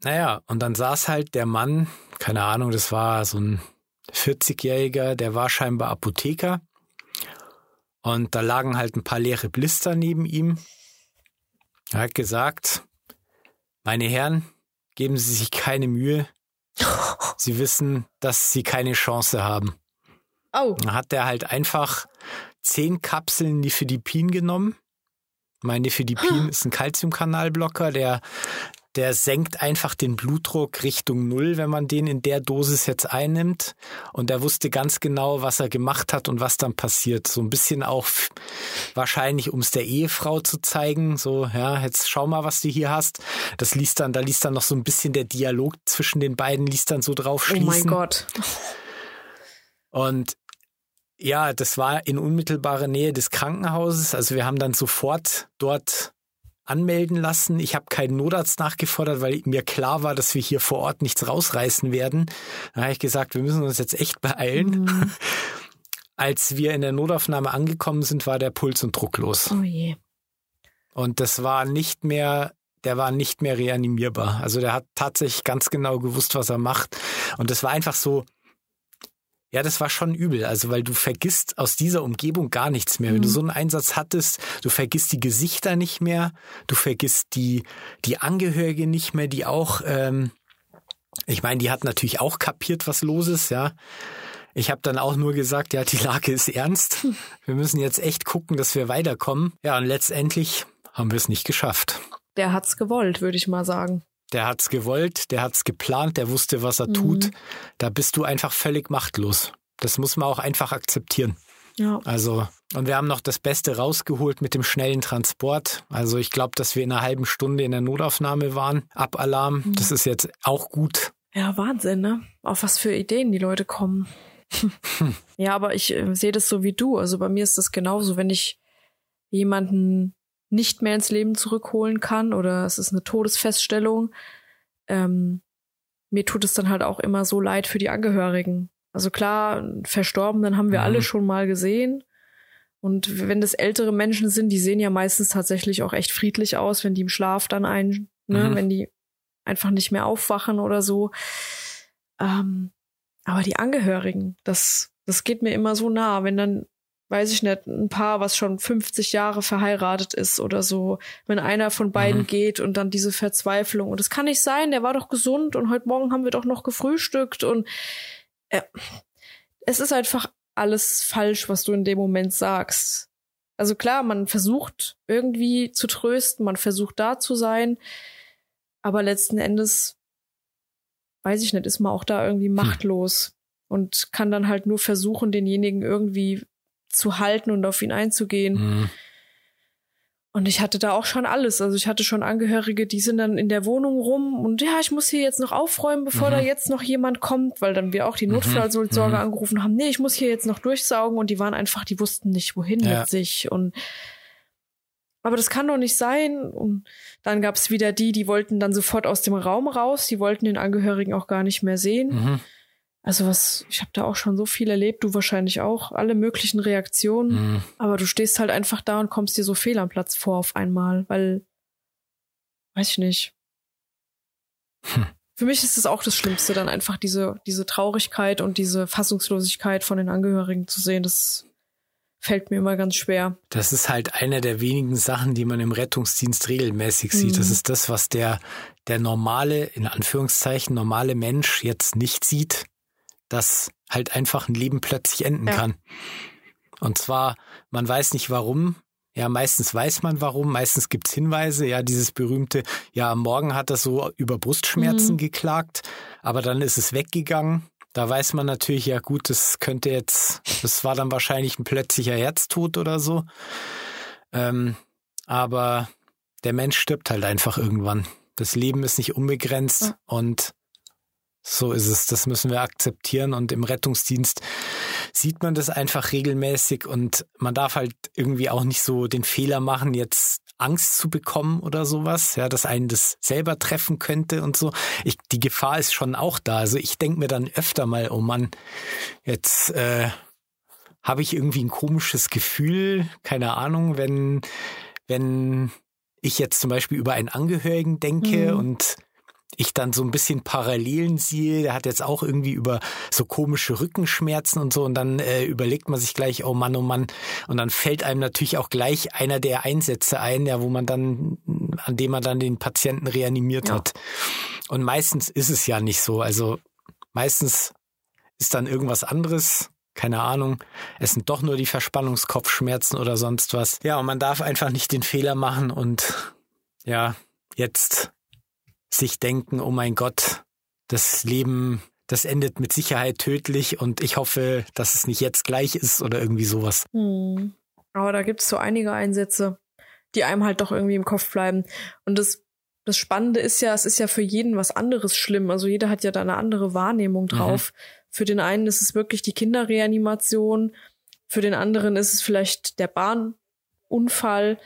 Speaker 2: naja, und dann saß halt der Mann, keine Ahnung, das war so ein 40-Jähriger, der war scheinbar Apotheker. Und da lagen halt ein paar leere Blister neben ihm. Er hat gesagt, meine Herren, geben Sie sich keine Mühe. Sie wissen, dass Sie keine Chance haben.
Speaker 1: Oh.
Speaker 2: Dann hat er halt einfach zehn Kapseln Nifedipin genommen. Mein Nifedipin ist ein Calciumkanalblocker, der, der senkt einfach den Blutdruck Richtung Null, wenn man den in der Dosis jetzt einnimmt. Und er wusste ganz genau, was er gemacht hat und was dann passiert. So ein bisschen auch wahrscheinlich, um es der Ehefrau zu zeigen. So, ja, jetzt schau mal, was du hier hast. Das liest dann, da liest dann noch so ein bisschen der Dialog zwischen den beiden, liest dann so drauf
Speaker 1: Oh
Speaker 2: schließen.
Speaker 1: mein Gott.
Speaker 2: Und ja, das war in unmittelbarer Nähe des Krankenhauses. Also wir haben dann sofort dort anmelden lassen. Ich habe keinen Notarzt nachgefordert, weil mir klar war, dass wir hier vor Ort nichts rausreißen werden. Da habe ich gesagt, wir müssen uns jetzt echt beeilen.
Speaker 1: Mhm.
Speaker 2: Als wir in der Notaufnahme angekommen sind, war der Puls und Druck los.
Speaker 1: Oh je.
Speaker 2: Und das war nicht mehr, der war nicht mehr reanimierbar. Also der hat tatsächlich ganz genau gewusst, was er macht. Und das war einfach so, ja, das war schon übel. Also, weil du vergisst aus dieser Umgebung gar nichts mehr. Wenn du
Speaker 1: Mhm.
Speaker 2: so einen Einsatz hattest, du vergisst die Gesichter nicht mehr, du vergisst die, die Angehörige nicht mehr, die auch, ähm, ich meine, die hat natürlich auch kapiert, was los ist, ja. Ich habe dann auch nur gesagt, ja, die Lage ist ernst. Wir müssen jetzt echt gucken, dass wir weiterkommen. Ja, und letztendlich haben wir es nicht geschafft.
Speaker 1: Der hat's gewollt, würde ich mal sagen.
Speaker 2: Der hat's gewollt, der hat's geplant, der wusste, was er
Speaker 1: Mhm.
Speaker 2: tut. Da bist du einfach völlig machtlos. das muss man auch einfach akzeptieren.
Speaker 1: Ja.
Speaker 2: Also, und wir haben noch das Beste rausgeholt mit dem schnellen Transport. Also ich glaube, dass wir in einer halben Stunde in der Notaufnahme waren, ab Alarm. Mhm. Das ist jetzt auch gut.
Speaker 1: Ja, Wahnsinn, ne? Auf was für Ideen die Leute kommen. ja, aber ich äh, sehe das so wie du. Also bei mir ist das genauso, wenn ich jemanden nicht mehr ins Leben zurückholen kann oder es ist eine Todesfeststellung, ähm, mir tut es dann halt auch immer so leid für die Angehörigen. Also klar, Verstorbenen haben wir mhm. alle schon mal gesehen. Und wenn das ältere Menschen sind, die sehen ja meistens tatsächlich auch echt friedlich aus, wenn die im Schlaf dann ein, ne, mhm. wenn die einfach nicht mehr aufwachen oder so. Ähm, aber die Angehörigen, das, das geht mir immer so nah, wenn dann, weiß ich nicht, ein Paar, was schon 50 Jahre verheiratet ist oder so, wenn einer von beiden mhm. geht und dann diese Verzweiflung. Und es kann nicht sein, der war doch gesund und heute Morgen haben wir doch noch gefrühstückt und äh, es ist einfach alles falsch, was du in dem Moment sagst. Also klar, man versucht irgendwie zu trösten, man versucht da zu sein, aber letzten Endes, weiß ich nicht, ist man auch da irgendwie hm. machtlos und kann dann halt nur versuchen, denjenigen irgendwie zu halten und auf ihn einzugehen. Hm. Und ich hatte da auch schon alles. Also ich hatte schon Angehörige, die sind dann in der Wohnung rum und ja, ich muss hier jetzt noch aufräumen, bevor mhm. da jetzt noch jemand kommt, weil dann wir auch die mhm. Notfallsorge mhm. angerufen haben. Nee, ich muss hier jetzt noch durchsaugen und die waren einfach, die wussten nicht, wohin ja. mit sich und aber das kann doch nicht sein. Und dann gab es wieder die, die wollten dann sofort aus dem Raum raus, die wollten den Angehörigen auch gar nicht mehr sehen. Mhm. Also was, ich habe da auch schon so viel erlebt, du wahrscheinlich auch, alle möglichen Reaktionen. Mhm. Aber du stehst halt einfach da und kommst dir so fehl am Platz vor auf einmal, weil, weiß ich nicht. Hm. Für mich ist es auch das Schlimmste, dann einfach diese, diese Traurigkeit und diese Fassungslosigkeit von den Angehörigen zu sehen. Das fällt mir immer ganz schwer.
Speaker 2: Das ist halt eine der wenigen Sachen, die man im Rettungsdienst regelmäßig sieht. Mhm. Das ist das, was der, der normale, in Anführungszeichen, normale Mensch jetzt nicht sieht dass halt einfach ein Leben plötzlich enden ja. kann. Und zwar, man weiß nicht warum. Ja, meistens weiß man warum, meistens gibt's Hinweise, ja, dieses berühmte, ja, am Morgen hat er so über Brustschmerzen mhm. geklagt, aber dann ist es weggegangen. Da weiß man natürlich, ja gut, das könnte jetzt, das war dann wahrscheinlich ein plötzlicher Herztod oder so. Ähm, aber der Mensch stirbt halt einfach irgendwann. Das Leben ist nicht unbegrenzt ja. und so ist es, das müssen wir akzeptieren und im Rettungsdienst sieht man das einfach regelmäßig und man darf halt irgendwie auch nicht so den Fehler machen, jetzt Angst zu bekommen oder sowas, ja, dass einen das selber treffen könnte und so. Ich, die Gefahr ist schon auch da. Also ich denke mir dann öfter mal, oh Mann, jetzt äh, habe ich irgendwie ein komisches Gefühl, keine Ahnung, wenn, wenn ich jetzt zum Beispiel über einen Angehörigen denke mhm. und ich dann so ein bisschen Parallelen sehe. Der hat jetzt auch irgendwie über so komische Rückenschmerzen und so und dann äh, überlegt man sich gleich, oh Mann, oh Mann. Und dann fällt einem natürlich auch gleich einer der Einsätze ein, ja, wo man dann, an dem man dann den Patienten reanimiert ja. hat. Und meistens ist es ja nicht so. Also meistens ist dann irgendwas anderes. Keine Ahnung. Es sind doch nur die Verspannungskopfschmerzen oder sonst was. Ja, und man darf einfach nicht den Fehler machen und ja, jetzt sich denken, oh mein Gott, das Leben, das endet mit Sicherheit tödlich und ich hoffe, dass es nicht jetzt gleich ist oder irgendwie sowas.
Speaker 1: Hm. Aber da gibt es so einige Einsätze, die einem halt doch irgendwie im Kopf bleiben. Und das, das Spannende ist ja, es ist ja für jeden was anderes schlimm. Also jeder hat ja da eine andere Wahrnehmung mhm. drauf. Mhm. Für den einen ist es wirklich die Kinderreanimation, für den anderen ist es vielleicht der Bahnunfall.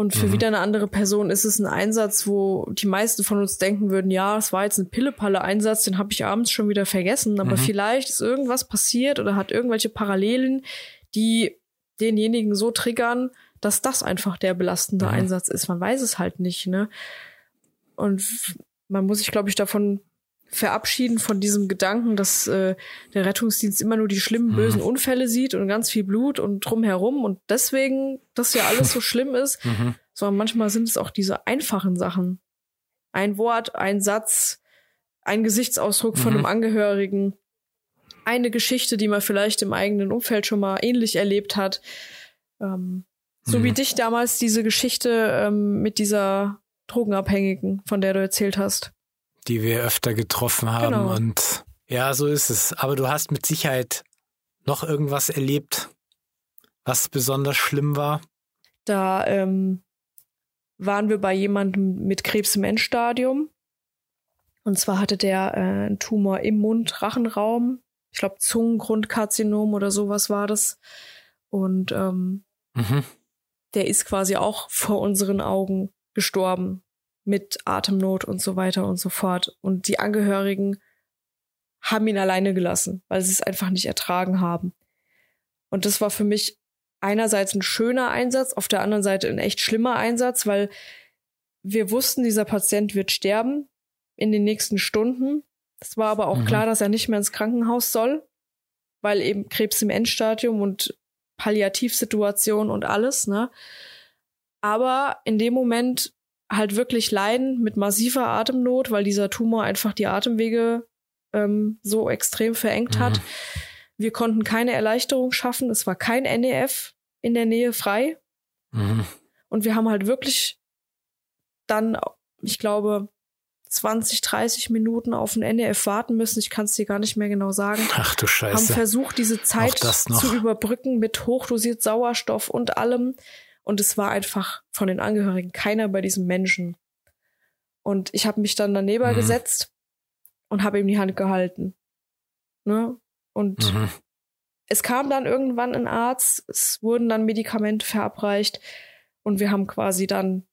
Speaker 1: Und für mhm. wieder eine andere Person ist es ein Einsatz, wo die meisten von uns denken würden, ja, es war jetzt ein Pille-Palle-Einsatz, den habe ich abends schon wieder vergessen. Aber mhm. vielleicht ist irgendwas passiert oder hat irgendwelche Parallelen, die denjenigen so triggern, dass das einfach der belastende mhm. Einsatz ist. Man weiß es halt nicht, ne? Und man muss sich, glaube ich, davon verabschieden von diesem Gedanken, dass äh, der Rettungsdienst immer nur die schlimmen, bösen mhm. Unfälle sieht und ganz viel Blut und drumherum und deswegen das ja alles so schlimm ist, mhm. sondern manchmal sind es auch diese einfachen Sachen. Ein Wort, ein Satz, ein Gesichtsausdruck mhm. von einem Angehörigen, eine Geschichte, die man vielleicht im eigenen Umfeld schon mal ähnlich erlebt hat. Ähm, so wie mhm. dich damals diese Geschichte ähm, mit dieser Drogenabhängigen, von der du erzählt hast
Speaker 2: die wir öfter getroffen haben. Genau. Und ja, so ist es. Aber du hast mit Sicherheit noch irgendwas erlebt, was besonders schlimm war?
Speaker 1: Da ähm, waren wir bei jemandem mit Krebs im Endstadium. Und zwar hatte der äh, einen Tumor im Mund-Rachenraum. Ich glaube, Zungengrundkarzinom oder sowas war das. Und ähm, mhm. der ist quasi auch vor unseren Augen gestorben mit Atemnot und so weiter und so fort. Und die Angehörigen haben ihn alleine gelassen, weil sie es einfach nicht ertragen haben. Und das war für mich einerseits ein schöner Einsatz, auf der anderen Seite ein echt schlimmer Einsatz, weil wir wussten, dieser Patient wird sterben in den nächsten Stunden. Es war aber auch mhm. klar, dass er nicht mehr ins Krankenhaus soll, weil eben Krebs im Endstadium und Palliativsituation und alles, ne? Aber in dem Moment halt wirklich leiden mit massiver Atemnot, weil dieser Tumor einfach die Atemwege ähm, so extrem verengt mhm. hat. Wir konnten keine Erleichterung schaffen. Es war kein NEF in der Nähe frei. Mhm. Und wir haben halt wirklich dann, ich glaube, 20, 30 Minuten auf ein NEF warten müssen. Ich kann es dir gar nicht mehr genau sagen.
Speaker 2: Ach du Scheiße.
Speaker 1: Haben versucht, diese Zeit zu überbrücken mit hochdosiert Sauerstoff und allem. Und es war einfach von den Angehörigen keiner bei diesem Menschen. Und ich habe mich dann daneben mhm. gesetzt und habe ihm die Hand gehalten. Ne? Und mhm. es kam dann irgendwann ein Arzt, es wurden dann Medikamente verabreicht und wir haben quasi dann,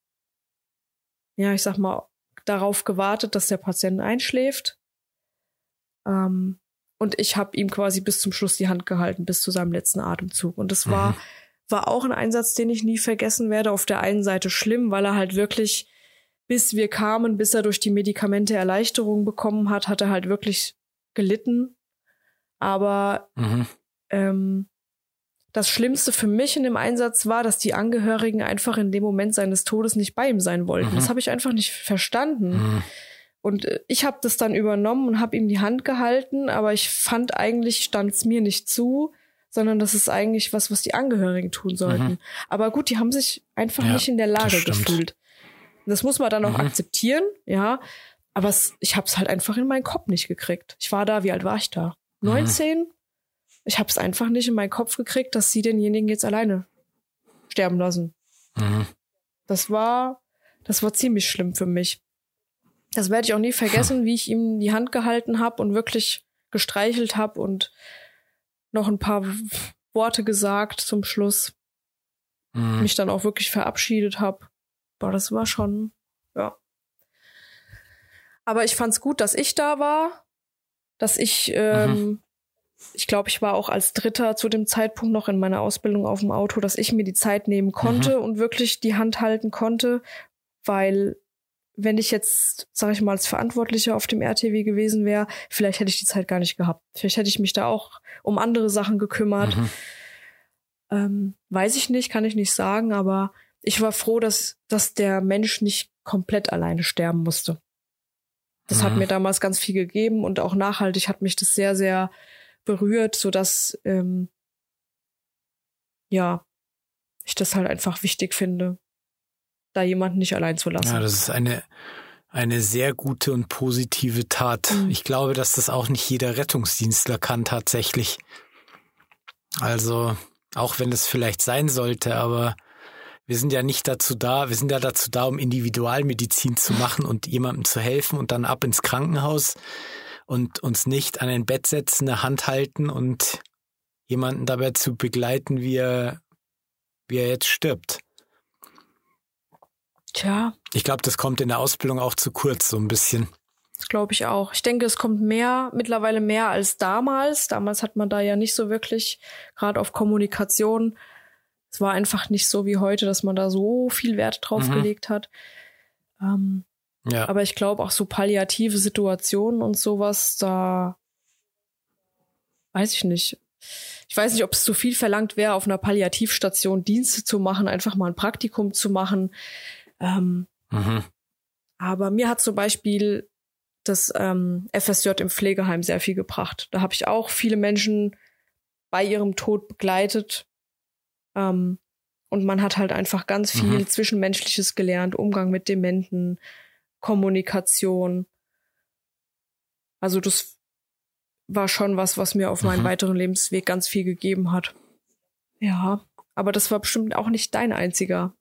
Speaker 1: ja, ich sag mal, darauf gewartet, dass der Patient einschläft. Ähm, und ich habe ihm quasi bis zum Schluss die Hand gehalten, bis zu seinem letzten Atemzug. Und das war, mhm. War auch ein Einsatz, den ich nie vergessen werde. Auf der einen Seite schlimm, weil er halt wirklich bis wir kamen, bis er durch die Medikamente Erleichterung bekommen hat, hat er halt wirklich gelitten. Aber mhm. ähm, das Schlimmste für mich in dem Einsatz war, dass die Angehörigen einfach in dem Moment seines Todes nicht bei ihm sein wollten. Mhm. Das habe ich einfach nicht verstanden. Mhm. Und äh, ich habe das dann übernommen und habe ihm die Hand gehalten, aber ich fand eigentlich stand es mir nicht zu, sondern das ist eigentlich was, was die Angehörigen tun sollten. Mhm. Aber gut, die haben sich einfach ja, nicht in der Lage gefühlt. Das muss man dann auch mhm. akzeptieren, ja. Aber es, ich habe es halt einfach in meinen Kopf nicht gekriegt. Ich war da, wie alt war ich da? 19? Mhm. Ich habe es einfach nicht in meinen Kopf gekriegt, dass sie denjenigen jetzt alleine sterben lassen. Mhm. Das war, das war ziemlich schlimm für mich. Das werde ich auch nie vergessen, hm. wie ich ihm die Hand gehalten habe und wirklich gestreichelt habe und noch ein paar Worte gesagt zum Schluss. Mhm. Mich dann auch wirklich verabschiedet habe. Boah, das war schon, ja. Aber ich fand's gut, dass ich da war, dass ich, ähm, mhm. ich glaube, ich war auch als Dritter zu dem Zeitpunkt noch in meiner Ausbildung auf dem Auto, dass ich mir die Zeit nehmen konnte mhm. und wirklich die Hand halten konnte, weil wenn ich jetzt, sag ich mal, als Verantwortlicher auf dem RTW gewesen wäre, vielleicht hätte ich die Zeit gar nicht gehabt. Vielleicht hätte ich mich da auch um andere Sachen gekümmert. Mhm. Ähm, weiß ich nicht, kann ich nicht sagen, aber ich war froh, dass, dass der Mensch nicht komplett alleine sterben musste. Das mhm. hat mir damals ganz viel gegeben und auch nachhaltig hat mich das sehr, sehr berührt, so dass ähm, ja ich das halt einfach wichtig finde, da jemanden nicht allein zu lassen.
Speaker 2: Ja, das ist eine eine sehr gute und positive Tat. Mhm. Ich glaube, dass das auch nicht jeder Rettungsdienstler kann tatsächlich. Also auch wenn es vielleicht sein sollte, aber wir sind ja nicht dazu da, wir sind ja dazu da, um Individualmedizin zu machen und jemandem zu helfen und dann ab ins Krankenhaus und uns nicht an ein Bett setzen, eine Hand halten und jemanden dabei zu begleiten, wie er, wie er jetzt stirbt.
Speaker 1: Tja.
Speaker 2: Ich glaube, das kommt in der Ausbildung auch zu kurz, so ein bisschen.
Speaker 1: Glaube ich auch. Ich denke, es kommt mehr, mittlerweile mehr als damals. Damals hat man da ja nicht so wirklich, gerade auf Kommunikation, es war einfach nicht so wie heute, dass man da so viel Wert drauf mhm. gelegt hat. Ähm, ja. Aber ich glaube auch so palliative Situationen und sowas, da weiß ich nicht. Ich weiß nicht, ob es zu viel verlangt wäre, auf einer Palliativstation Dienste zu machen, einfach mal ein Praktikum zu machen. Ähm, mhm. Aber mir hat zum Beispiel das ähm, FSJ im Pflegeheim sehr viel gebracht. Da habe ich auch viele Menschen bei ihrem Tod begleitet ähm, und man hat halt einfach ganz viel mhm. Zwischenmenschliches gelernt, Umgang mit Dementen, Kommunikation. Also das war schon was, was mir auf meinem mhm. weiteren Lebensweg ganz viel gegeben hat. Ja, aber das war bestimmt auch nicht dein einziger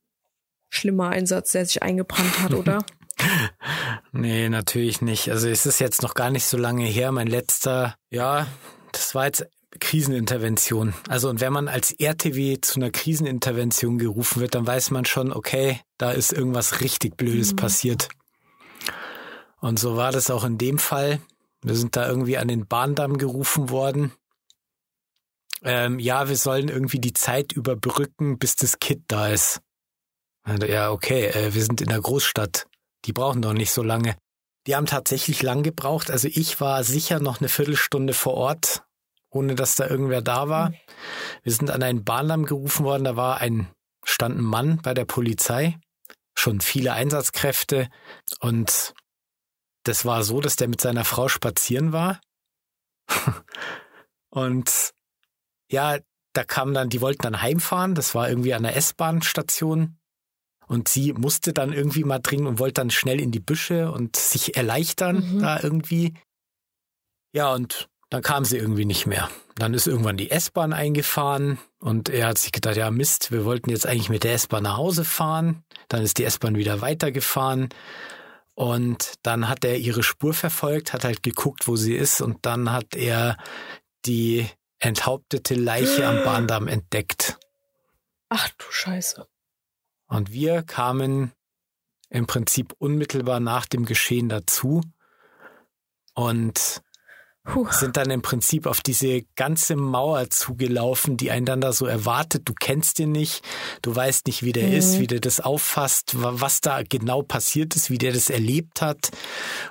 Speaker 1: schlimmer Einsatz, der sich eingebrannt hat, oder?
Speaker 2: nee, natürlich nicht. Also es ist jetzt noch gar nicht so lange her. Mein letzter, ja, das war jetzt Krisenintervention. Also und wenn man als RTW zu einer Krisenintervention gerufen wird, dann weiß man schon, okay, da ist irgendwas richtig Blödes mhm. passiert. Und so war das auch in dem Fall. Wir sind da irgendwie an den Bahndamm gerufen worden. Ähm, ja, wir sollen irgendwie die Zeit überbrücken, bis das Kit da ist. Ja, okay, äh, wir sind in der Großstadt. Die brauchen doch nicht so lange. Die haben tatsächlich lang gebraucht. Also ich war sicher noch eine Viertelstunde vor Ort, ohne dass da irgendwer da war. Wir sind an einen Bahndamm gerufen worden. Da war ein, stand ein Mann bei der Polizei. Schon viele Einsatzkräfte. Und das war so, dass der mit seiner Frau spazieren war. und ja, da kam dann, die wollten dann heimfahren. Das war irgendwie an der S-Bahn-Station. Und sie musste dann irgendwie mal dringend und wollte dann schnell in die Büsche und sich erleichtern mhm. da irgendwie. Ja, und dann kam sie irgendwie nicht mehr. Dann ist irgendwann die S-Bahn eingefahren und er hat sich gedacht, ja Mist, wir wollten jetzt eigentlich mit der S-Bahn nach Hause fahren. Dann ist die S-Bahn wieder weitergefahren und dann hat er ihre Spur verfolgt, hat halt geguckt, wo sie ist und dann hat er die enthauptete Leiche am Bahndamm entdeckt.
Speaker 1: Ach du Scheiße.
Speaker 2: Und wir kamen im Prinzip unmittelbar nach dem Geschehen dazu. Und Puh. sind dann im Prinzip auf diese ganze Mauer zugelaufen, die einen dann da so erwartet. Du kennst den nicht, du weißt nicht, wie der mhm. ist, wie der das auffasst, was da genau passiert ist, wie der das erlebt hat.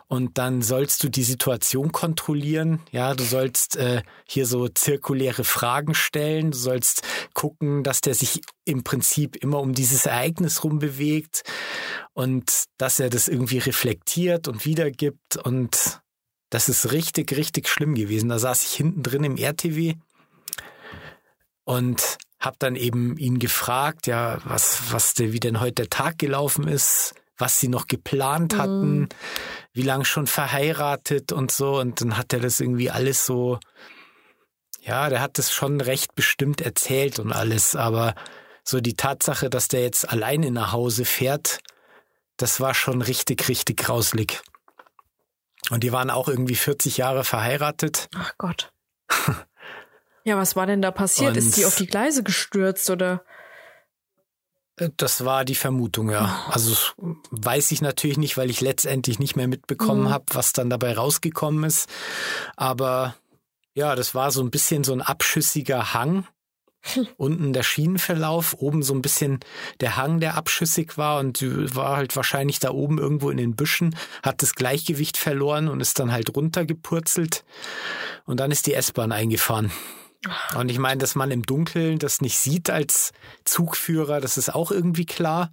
Speaker 2: Und dann sollst du die Situation kontrollieren. Ja, du sollst äh, hier so zirkuläre Fragen stellen. Du sollst gucken, dass der sich im Prinzip immer um dieses Ereignis rumbewegt und dass er das irgendwie reflektiert und wiedergibt und das ist richtig, richtig schlimm gewesen. Da saß ich hinten drin im RTW und habe dann eben ihn gefragt, ja, was, was der, wie denn heute der Tag gelaufen ist, was sie noch geplant mhm. hatten, mhm. wie lange schon verheiratet und so. Und dann hat er das irgendwie alles so, ja, der hat das schon recht bestimmt erzählt und alles. Aber so die Tatsache, dass der jetzt alleine nach Hause fährt, das war schon richtig, richtig grauslig. Und die waren auch irgendwie 40 Jahre verheiratet.
Speaker 1: Ach Gott. ja, was war denn da passiert? Und Ist die auf die Gleise gestürzt oder?
Speaker 2: Äh, das war die Vermutung, ja. Also weiß ich natürlich nicht, weil ich letztendlich nicht mehr mitbekommen mhm. habe, was dann dabei rausgekommen ist. Aber ja, das war so ein bisschen so ein abschüssiger Hang Unten der Schienenverlauf, oben so ein bisschen der Hang, der abschüssig war und war halt wahrscheinlich da oben irgendwo in den Büschen, hat das Gleichgewicht verloren und ist dann halt runtergepurzelt und dann ist die S-Bahn eingefahren. Und ich meine, dass man im Dunkeln das nicht sieht als Zugführer, das ist auch irgendwie klar.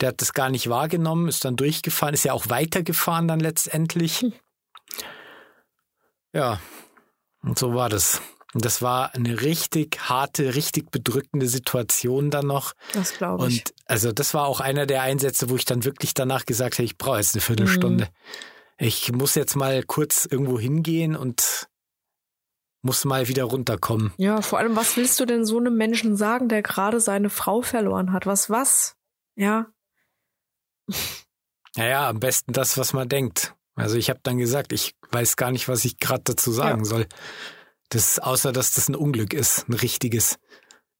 Speaker 2: Der hat das gar nicht wahrgenommen, ist dann durchgefahren, ist ja auch weitergefahren dann letztendlich. Hm. Ja, und so war das. Und das war eine richtig harte, richtig bedrückende Situation dann noch.
Speaker 1: Das glaube ich.
Speaker 2: Und also das war auch einer der Einsätze, wo ich dann wirklich danach gesagt habe, ich brauche jetzt eine Viertelstunde. Mhm. Ich muss jetzt mal kurz irgendwo hingehen und muss mal wieder runterkommen.
Speaker 1: Ja, vor allem, was willst du denn so einem Menschen sagen, der gerade seine Frau verloren hat? Was, was? Ja.
Speaker 2: Naja, am besten das, was man denkt. Also ich habe dann gesagt, ich weiß gar nicht, was ich gerade dazu sagen ja. soll. Das, außer dass das ein Unglück ist, ein richtiges,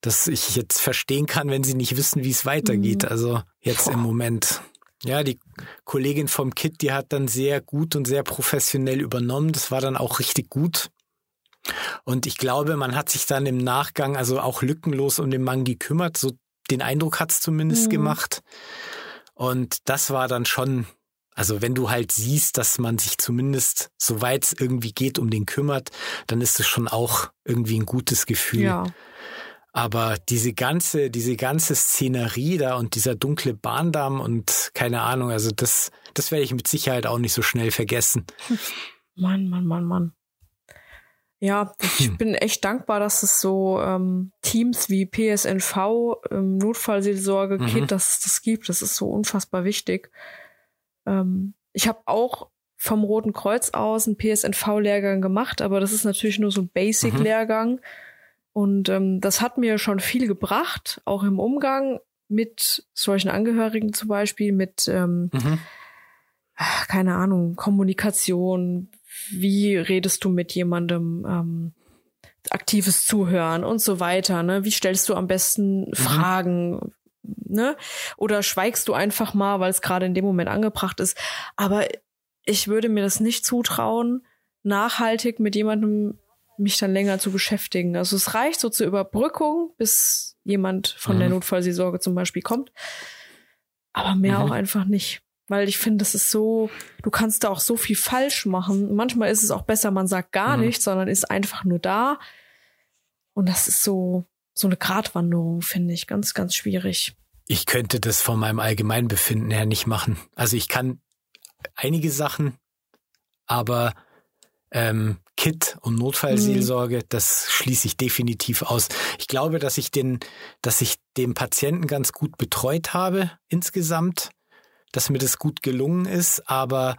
Speaker 2: dass ich jetzt verstehen kann, wenn sie nicht wissen, wie es weitergeht. Mhm. Also jetzt Boah. im Moment. Ja, die Kollegin vom Kit, die hat dann sehr gut und sehr professionell übernommen. Das war dann auch richtig gut. Und ich glaube, man hat sich dann im Nachgang also auch lückenlos um den Mann gekümmert. So den Eindruck hat's zumindest mhm. gemacht. Und das war dann schon also wenn du halt siehst, dass man sich zumindest, soweit es irgendwie geht, um den kümmert, dann ist es schon auch irgendwie ein gutes Gefühl. Ja. Aber diese ganze, diese ganze Szenerie da und dieser dunkle Bahndamm und keine Ahnung, also das, das werde ich mit Sicherheit auch nicht so schnell vergessen.
Speaker 1: Mann, Mann, Mann, Mann. Ja, ich hm. bin echt dankbar, dass es so ähm, Teams wie PSNV, ähm, Notfallseelsorge, mhm. Kit, dass es das gibt. Das ist so unfassbar wichtig. Ähm, ich habe auch vom Roten Kreuz aus einen PSNV-Lehrgang gemacht, aber das ist natürlich nur so ein Basic-Lehrgang. Mhm. Und ähm, das hat mir schon viel gebracht, auch im Umgang mit solchen Angehörigen zum Beispiel, mit, ähm, mhm. keine Ahnung, Kommunikation, wie redest du mit jemandem, ähm, aktives Zuhören und so weiter, ne? Wie stellst du am besten mhm. Fragen, ne? Oder schweigst du einfach mal, weil es gerade in dem Moment angebracht ist. Aber ich würde mir das nicht zutrauen, nachhaltig mit jemandem mich dann länger zu beschäftigen. Also es reicht so zur Überbrückung, bis jemand von mhm. der Notfallseelsorge zum Beispiel kommt. Aber mehr mhm. auch einfach nicht. Weil ich finde, das ist so, du kannst da auch so viel falsch machen. Manchmal ist es auch besser, man sagt gar mhm. nichts, sondern ist einfach nur da. Und das ist so, so eine Gratwanderung, finde ich, ganz, ganz schwierig.
Speaker 2: Ich könnte das von meinem Allgemeinbefinden her nicht machen. Also ich kann einige Sachen, aber ähm, Kit und Notfallseelsorge, mhm. das schließe ich definitiv aus. Ich glaube, dass ich den, dass ich den Patienten ganz gut betreut habe insgesamt, dass mir das gut gelungen ist, aber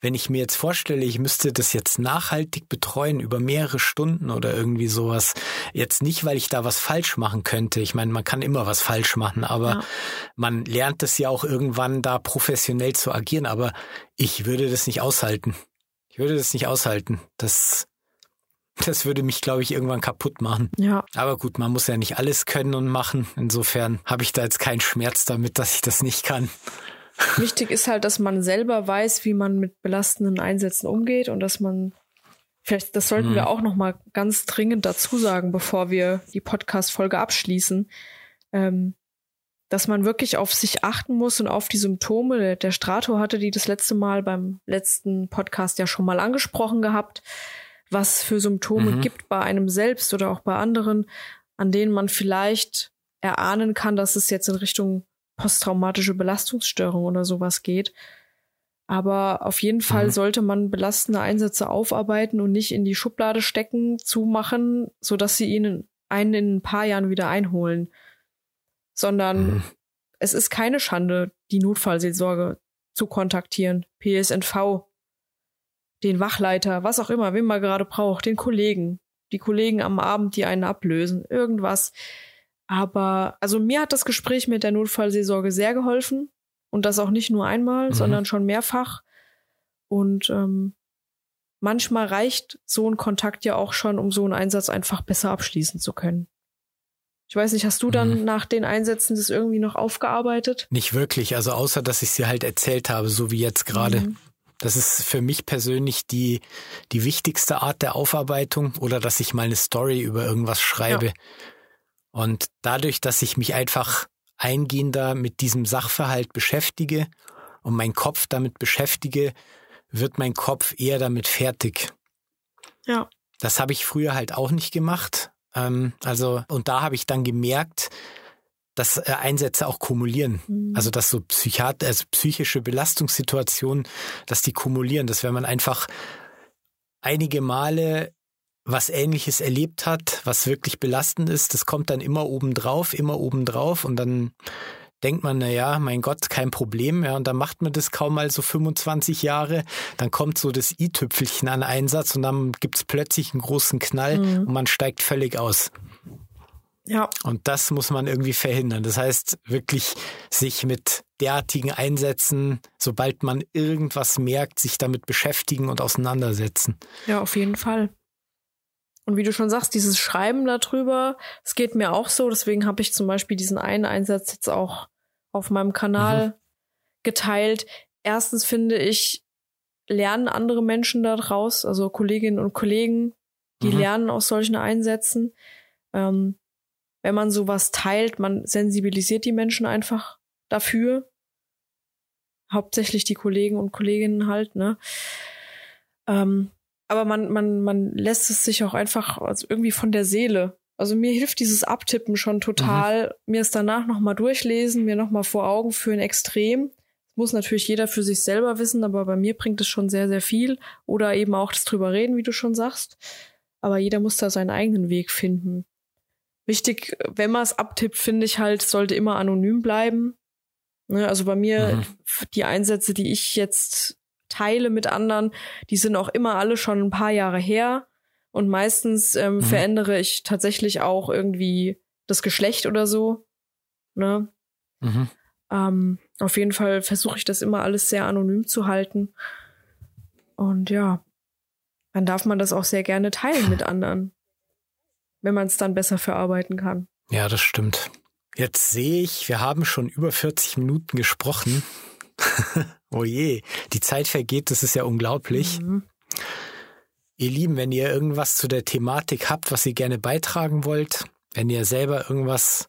Speaker 2: wenn ich mir jetzt vorstelle, ich müsste das jetzt nachhaltig betreuen über mehrere Stunden oder irgendwie sowas, jetzt nicht, weil ich da was falsch machen könnte. Ich meine, man kann immer was falsch machen, aber ja. man lernt es ja auch irgendwann da professionell zu agieren, aber ich würde das nicht aushalten. Ich würde das nicht aushalten. Das, das würde mich, glaube ich, irgendwann kaputt machen.
Speaker 1: Ja.
Speaker 2: Aber gut, man muss ja nicht alles können und machen. Insofern habe ich da jetzt keinen Schmerz damit, dass ich das nicht kann.
Speaker 1: Wichtig ist halt, dass man selber weiß, wie man mit belastenden Einsätzen umgeht und dass man vielleicht, das sollten mhm. wir auch noch mal ganz dringend dazu sagen, bevor wir die Podcast-Folge abschließen. Ähm, dass man wirklich auf sich achten muss und auf die Symptome. Der Strato hatte die das letzte Mal beim letzten Podcast ja schon mal angesprochen gehabt, was für Symptome mhm. gibt bei einem selbst oder auch bei anderen, an denen man vielleicht erahnen kann, dass es jetzt in Richtung posttraumatische Belastungsstörung oder sowas geht. Aber auf jeden Fall mhm. sollte man belastende Einsätze aufarbeiten und nicht in die Schublade stecken, zumachen, so dass sie ihnen einen in ein paar Jahren wieder einholen sondern mhm. es ist keine Schande, die Notfallseelsorge zu kontaktieren. PSNV, den Wachleiter, was auch immer, wen man gerade braucht, den Kollegen, die Kollegen am Abend, die einen ablösen, irgendwas. Aber also mir hat das Gespräch mit der Notfallseelsorge sehr geholfen und das auch nicht nur einmal, mhm. sondern schon mehrfach. Und ähm, manchmal reicht so ein Kontakt ja auch schon, um so einen Einsatz einfach besser abschließen zu können. Ich weiß nicht, hast du dann mhm. nach den Einsätzen das irgendwie noch aufgearbeitet?
Speaker 2: Nicht wirklich, also außer dass ich sie halt erzählt habe, so wie jetzt gerade. Mhm. Das ist für mich persönlich die, die wichtigste Art der Aufarbeitung oder dass ich mal eine Story über irgendwas schreibe. Ja. Und dadurch, dass ich mich einfach eingehender mit diesem Sachverhalt beschäftige und mein Kopf damit beschäftige, wird mein Kopf eher damit fertig.
Speaker 1: Ja.
Speaker 2: Das habe ich früher halt auch nicht gemacht. Ähm, also, und da habe ich dann gemerkt, dass äh, Einsätze auch kumulieren. Mhm. Also, dass so Psychiat also psychische Belastungssituationen, dass die kumulieren, dass wenn man einfach einige Male was ähnliches erlebt hat, was wirklich belastend ist, das kommt dann immer obendrauf, immer obendrauf und dann denkt man, na ja, mein Gott, kein Problem, ja, und dann macht man das kaum mal so 25 Jahre, dann kommt so das i-Tüpfelchen an Einsatz und dann gibt's plötzlich einen großen Knall mhm. und man steigt völlig aus.
Speaker 1: Ja.
Speaker 2: Und das muss man irgendwie verhindern. Das heißt, wirklich sich mit derartigen Einsätzen, sobald man irgendwas merkt, sich damit beschäftigen und auseinandersetzen.
Speaker 1: Ja, auf jeden Fall. Und wie du schon sagst, dieses Schreiben darüber, es geht mir auch so. Deswegen habe ich zum Beispiel diesen einen Einsatz jetzt auch auf meinem Kanal mhm. geteilt. Erstens finde ich, lernen andere Menschen daraus, also Kolleginnen und Kollegen, die mhm. lernen aus solchen Einsätzen. Ähm, wenn man sowas teilt, man sensibilisiert die Menschen einfach dafür. Hauptsächlich die Kollegen und Kolleginnen halt, ne? Ähm, aber man, man, man lässt es sich auch einfach also irgendwie von der Seele. Also mir hilft dieses Abtippen schon total. Mhm. Mir es danach nochmal durchlesen, mir nochmal vor Augen führen, extrem. Das muss natürlich jeder für sich selber wissen, aber bei mir bringt es schon sehr, sehr viel. Oder eben auch das drüber reden, wie du schon sagst. Aber jeder muss da seinen eigenen Weg finden. Wichtig, wenn man es abtippt, finde ich halt, sollte immer anonym bleiben. Ne, also bei mir, mhm. die Einsätze, die ich jetzt teile mit anderen, die sind auch immer alle schon ein paar Jahre her. Und meistens ähm, mhm. verändere ich tatsächlich auch irgendwie das Geschlecht oder so. Ne? Mhm. Ähm, auf jeden Fall versuche ich das immer alles sehr anonym zu halten. Und ja, dann darf man das auch sehr gerne teilen mit anderen, wenn man es dann besser verarbeiten kann.
Speaker 2: Ja, das stimmt. Jetzt sehe ich, wir haben schon über 40 Minuten gesprochen. oh je, die Zeit vergeht, das ist ja unglaublich. Mhm. Ihr Lieben, wenn ihr irgendwas zu der Thematik habt, was ihr gerne beitragen wollt, wenn ihr selber irgendwas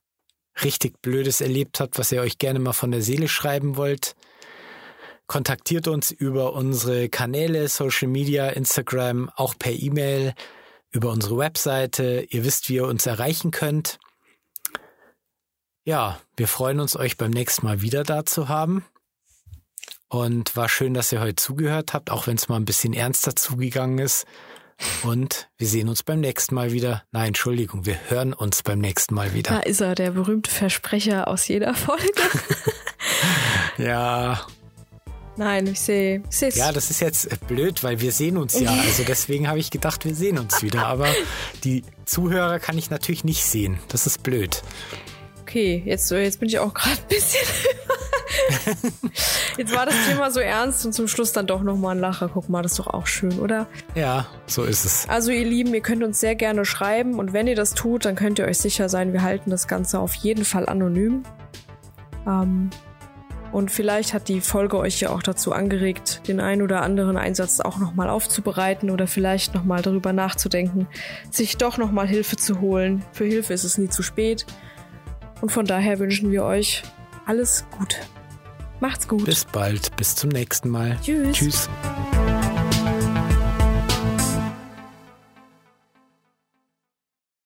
Speaker 2: richtig Blödes erlebt habt, was ihr euch gerne mal von der Seele schreiben wollt, kontaktiert uns über unsere Kanäle, Social Media, Instagram, auch per E-Mail, über unsere Webseite. Ihr wisst, wie ihr uns erreichen könnt. Ja, wir freuen uns, euch beim nächsten Mal wieder da zu haben. Und war schön, dass ihr heute zugehört habt, auch wenn es mal ein bisschen ernster zugegangen ist. Und wir sehen uns beim nächsten Mal wieder. Nein, Entschuldigung, wir hören uns beim nächsten Mal wieder.
Speaker 1: Da ist er, der berühmte Versprecher aus jeder Folge.
Speaker 2: ja.
Speaker 1: Nein, ich sehe es.
Speaker 2: Ja, das ist jetzt blöd, weil wir sehen uns ja. Also deswegen habe ich gedacht, wir sehen uns wieder. Aber die Zuhörer kann ich natürlich nicht sehen. Das ist blöd.
Speaker 1: Okay, jetzt, jetzt bin ich auch gerade ein bisschen Jetzt war das Thema so ernst und zum Schluss dann doch nochmal ein Lacher. Guck mal, das ist doch auch schön, oder?
Speaker 2: Ja, so ist es.
Speaker 1: Also ihr Lieben, ihr könnt uns sehr gerne schreiben und wenn ihr das tut, dann könnt ihr euch sicher sein, wir halten das Ganze auf jeden Fall anonym. Ähm, und vielleicht hat die Folge euch ja auch dazu angeregt, den ein oder anderen Einsatz auch nochmal aufzubereiten oder vielleicht nochmal darüber nachzudenken, sich doch nochmal Hilfe zu holen. Für Hilfe ist es nie zu spät. Und von daher wünschen wir euch alles Gute. Macht's gut.
Speaker 2: Bis bald. Bis zum nächsten Mal.
Speaker 1: Tschüss. Tschüss.